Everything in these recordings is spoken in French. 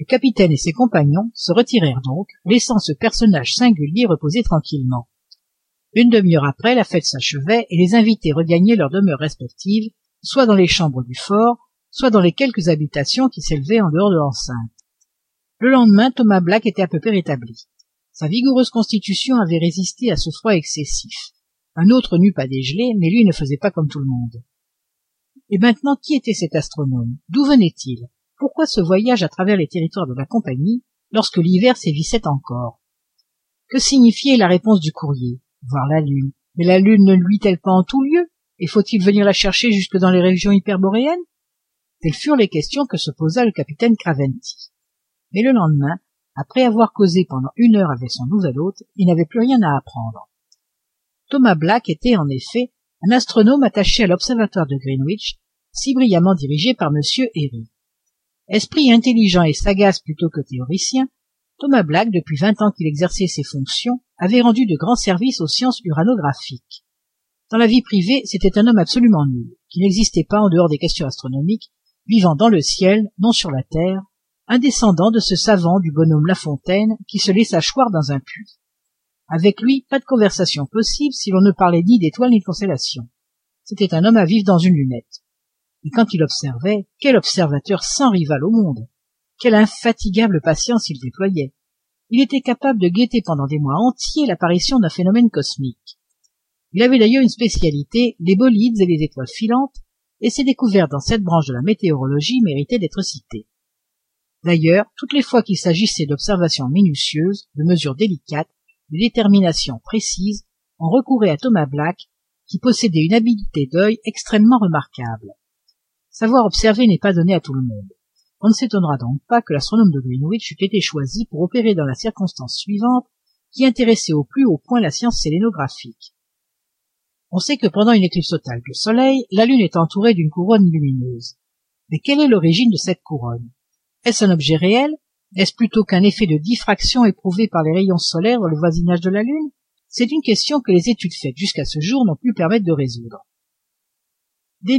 le capitaine et ses compagnons se retirèrent donc laissant ce personnage singulier reposer tranquillement. Une demi-heure après la fête s'achevait et les invités regagnaient leurs demeures respectives soit dans les chambres du fort soit dans les quelques habitations qui s'élevaient en dehors de l'enceinte. Le lendemain thomas black était à peu près rétabli. Sa vigoureuse constitution avait résisté à ce froid excessif. Un autre n'eût pas dégelé mais lui ne faisait pas comme tout le monde. Et maintenant qui était cet astronome? D'où venait-il? Pourquoi ce voyage à travers les territoires de la compagnie lorsque l'hiver sévissait encore? Que signifiait la réponse du courrier? Voir la lune. Mais la lune ne luit elle pas en tout lieu? Et faut-il venir la chercher jusque dans les régions hyperboréennes? Telles furent les questions que se posa le capitaine craventy. Mais le lendemain après avoir causé pendant une heure avec son nouvel hôte il n'avait plus rien à apprendre. Thomas black était en effet un astronome attaché à l'observatoire de greenwich si brillamment dirigé par m esprit intelligent et sagace plutôt que théoricien thomas black depuis vingt ans qu'il exerçait ses fonctions avait rendu de grands services aux sciences uranographiques. Dans la vie privée c'était un homme absolument nul qui n'existait pas en dehors des questions astronomiques vivant dans le ciel non sur la terre un descendant de ce savant du bonhomme la fontaine qui se laissa choir dans un puits. Avec lui pas de conversation possible si l'on ne parlait ni d'étoiles ni de constellations. C'était un homme à vivre dans une lunette et quand il observait quel observateur sans rival au monde. Quelle infatigable patience il déployait. Il était capable de guetter pendant des mois entiers l'apparition d'un phénomène cosmique. Il avait d'ailleurs une spécialité les bolides et les étoiles filantes et ses découvertes dans cette branche de la météorologie méritaient d'être citées. D'ailleurs toutes les fois qu'il s'agissait d'observations minutieuses de mesures délicates de déterminations précises on recourait à thomas black qui possédait une habileté d'œil extrêmement remarquable savoir observer n'est pas donné à tout le monde. On ne s'étonnera donc pas que l'astronome de greenwich eût été choisi pour opérer dans la circonstance suivante qui intéressait au plus haut point la science sélénographique. On sait que pendant une éclipse totale du soleil la lune est entourée d'une couronne lumineuse. Mais quelle est l'origine de cette couronne? Est-ce un objet réel? Est-ce plutôt qu'un effet de diffraction éprouvé par les rayons solaires dans le voisinage de la lune? C'est une question que les études faites jusqu'à ce jour n'ont pu permettre de résoudre dès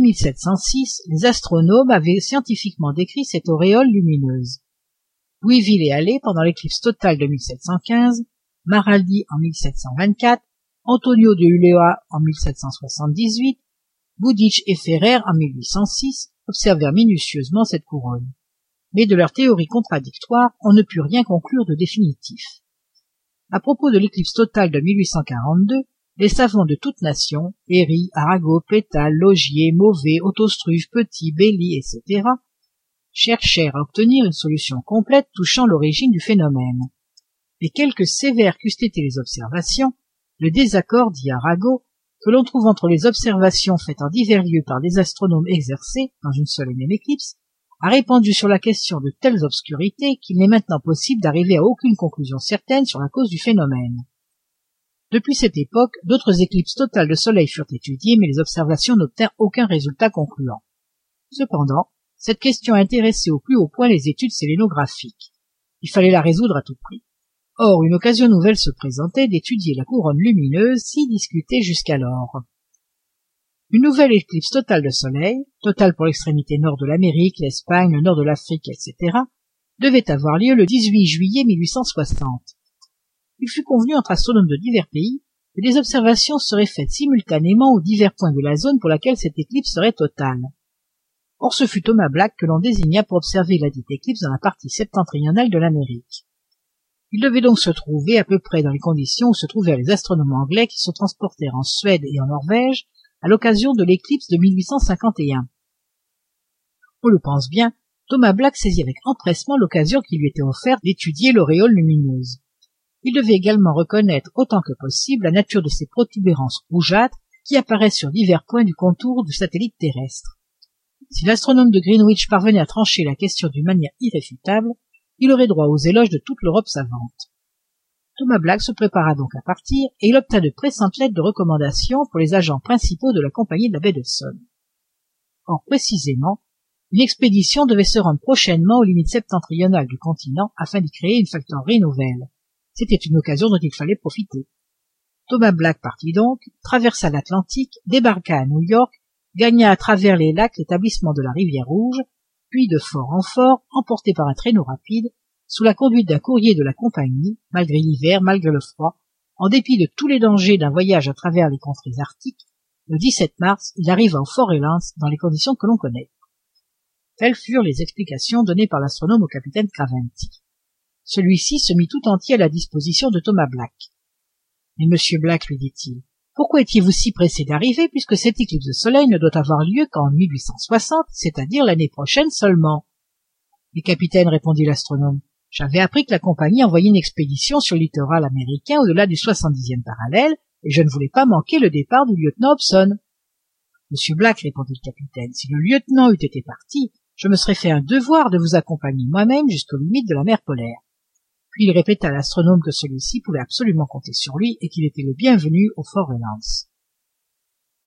les astronomes avaient scientifiquement décrit cette auréole lumineuse. Louisville et halley pendant l'éclipse totale de maraldi en antonio de ulloa en bowditch et ferrer en observèrent minutieusement cette couronne. Mais de leurs théories contradictoires on ne put rien conclure de définitif. À propos de l'éclipse totale de les savants de toutes nations Héry, Arago, Pétale, Logier, Mauvais, Autostruve, Petit, Belly, etc., cherchèrent à obtenir une solution complète touchant l'origine du phénomène. Mais quelque sévères qu'eussent été les observations, le désaccord, dit Arago, que l'on trouve entre les observations faites en divers lieux par des astronomes exercés dans une seule et même éclipse, a répandu sur la question de telles obscurités qu'il n'est maintenant possible d'arriver à aucune conclusion certaine sur la cause du phénomène. Depuis cette époque, d'autres éclipses totales de soleil furent étudiées, mais les observations n'obtinrent aucun résultat concluant. Cependant, cette question intéressait au plus haut point les études sélénographiques. Il fallait la résoudre à tout prix. Or, une occasion nouvelle se présentait d'étudier la couronne lumineuse si discutée jusqu'alors. Une nouvelle éclipse totale de soleil, totale pour l'extrémité nord de l'Amérique, l'Espagne, le nord de l'Afrique, etc., devait avoir lieu le 18 juillet 1860 il fut convenu entre astronomes de divers pays que des observations seraient faites simultanément aux divers points de la zone pour laquelle cette éclipse serait totale. Or ce fut Thomas Black que l'on désigna pour observer la dite éclipse dans la partie septentrionale de l'Amérique. Il devait donc se trouver à peu près dans les conditions où se trouvèrent les astronomes anglais qui se transportèrent en Suède et en Norvège à l'occasion de l'éclipse de 1851. On le pense bien, Thomas Black saisit avec empressement l'occasion qui lui était offerte d'étudier l'auréole lumineuse il devait également reconnaître autant que possible la nature de ces protubérances rougeâtres qui apparaissent sur divers points du contour du satellite terrestre. Si l'astronome de greenwich parvenait à trancher la question d'une manière irréfutable il aurait droit aux éloges de toute l'europe savante. Thomas black se prépara donc à partir et il obtint de pressantes lettres de recommandation pour les agents principaux de la compagnie de la baie de Somme. or précisément une expédition devait se rendre prochainement aux limites septentrionales du continent afin d'y créer une factorerie nouvelle c'était une occasion dont il fallait profiter. Thomas black partit donc traversa l'atlantique débarqua à new york gagna à travers les lacs l'établissement de la rivière rouge puis de fort en fort emportés par un traîneau rapide sous la conduite d'un courrier de la compagnie malgré l'hiver malgré le froid. En dépit de tous les dangers d'un voyage à travers les contrées arctiques le mars il arriva au fort reliance dans les conditions que l'on connaît. Telles furent les explications données par l'astronome au capitaine craventy celui-ci se mit tout entier à la disposition de thomas black. Mais monsieur black lui dit-il pourquoi étiez-vous si pressé d'arriver puisque cette éclipse de soleil ne doit avoir lieu qu'en c'est-à-dire l'année prochaine seulement? Mais capitaine répondit l'astronome j'avais appris que la compagnie envoyait une expédition sur le littoral américain au-delà du soixante-dixième parallèle et je ne voulais pas manquer le départ du lieutenant hobson. Monsieur black répondit le capitaine si le lieutenant eût été parti je me serais fait un devoir de vous accompagner moi-même jusqu'aux limites de la mer polaire il répéta à l'astronome que celui-ci pouvait absolument compter sur lui et qu'il était le bienvenu au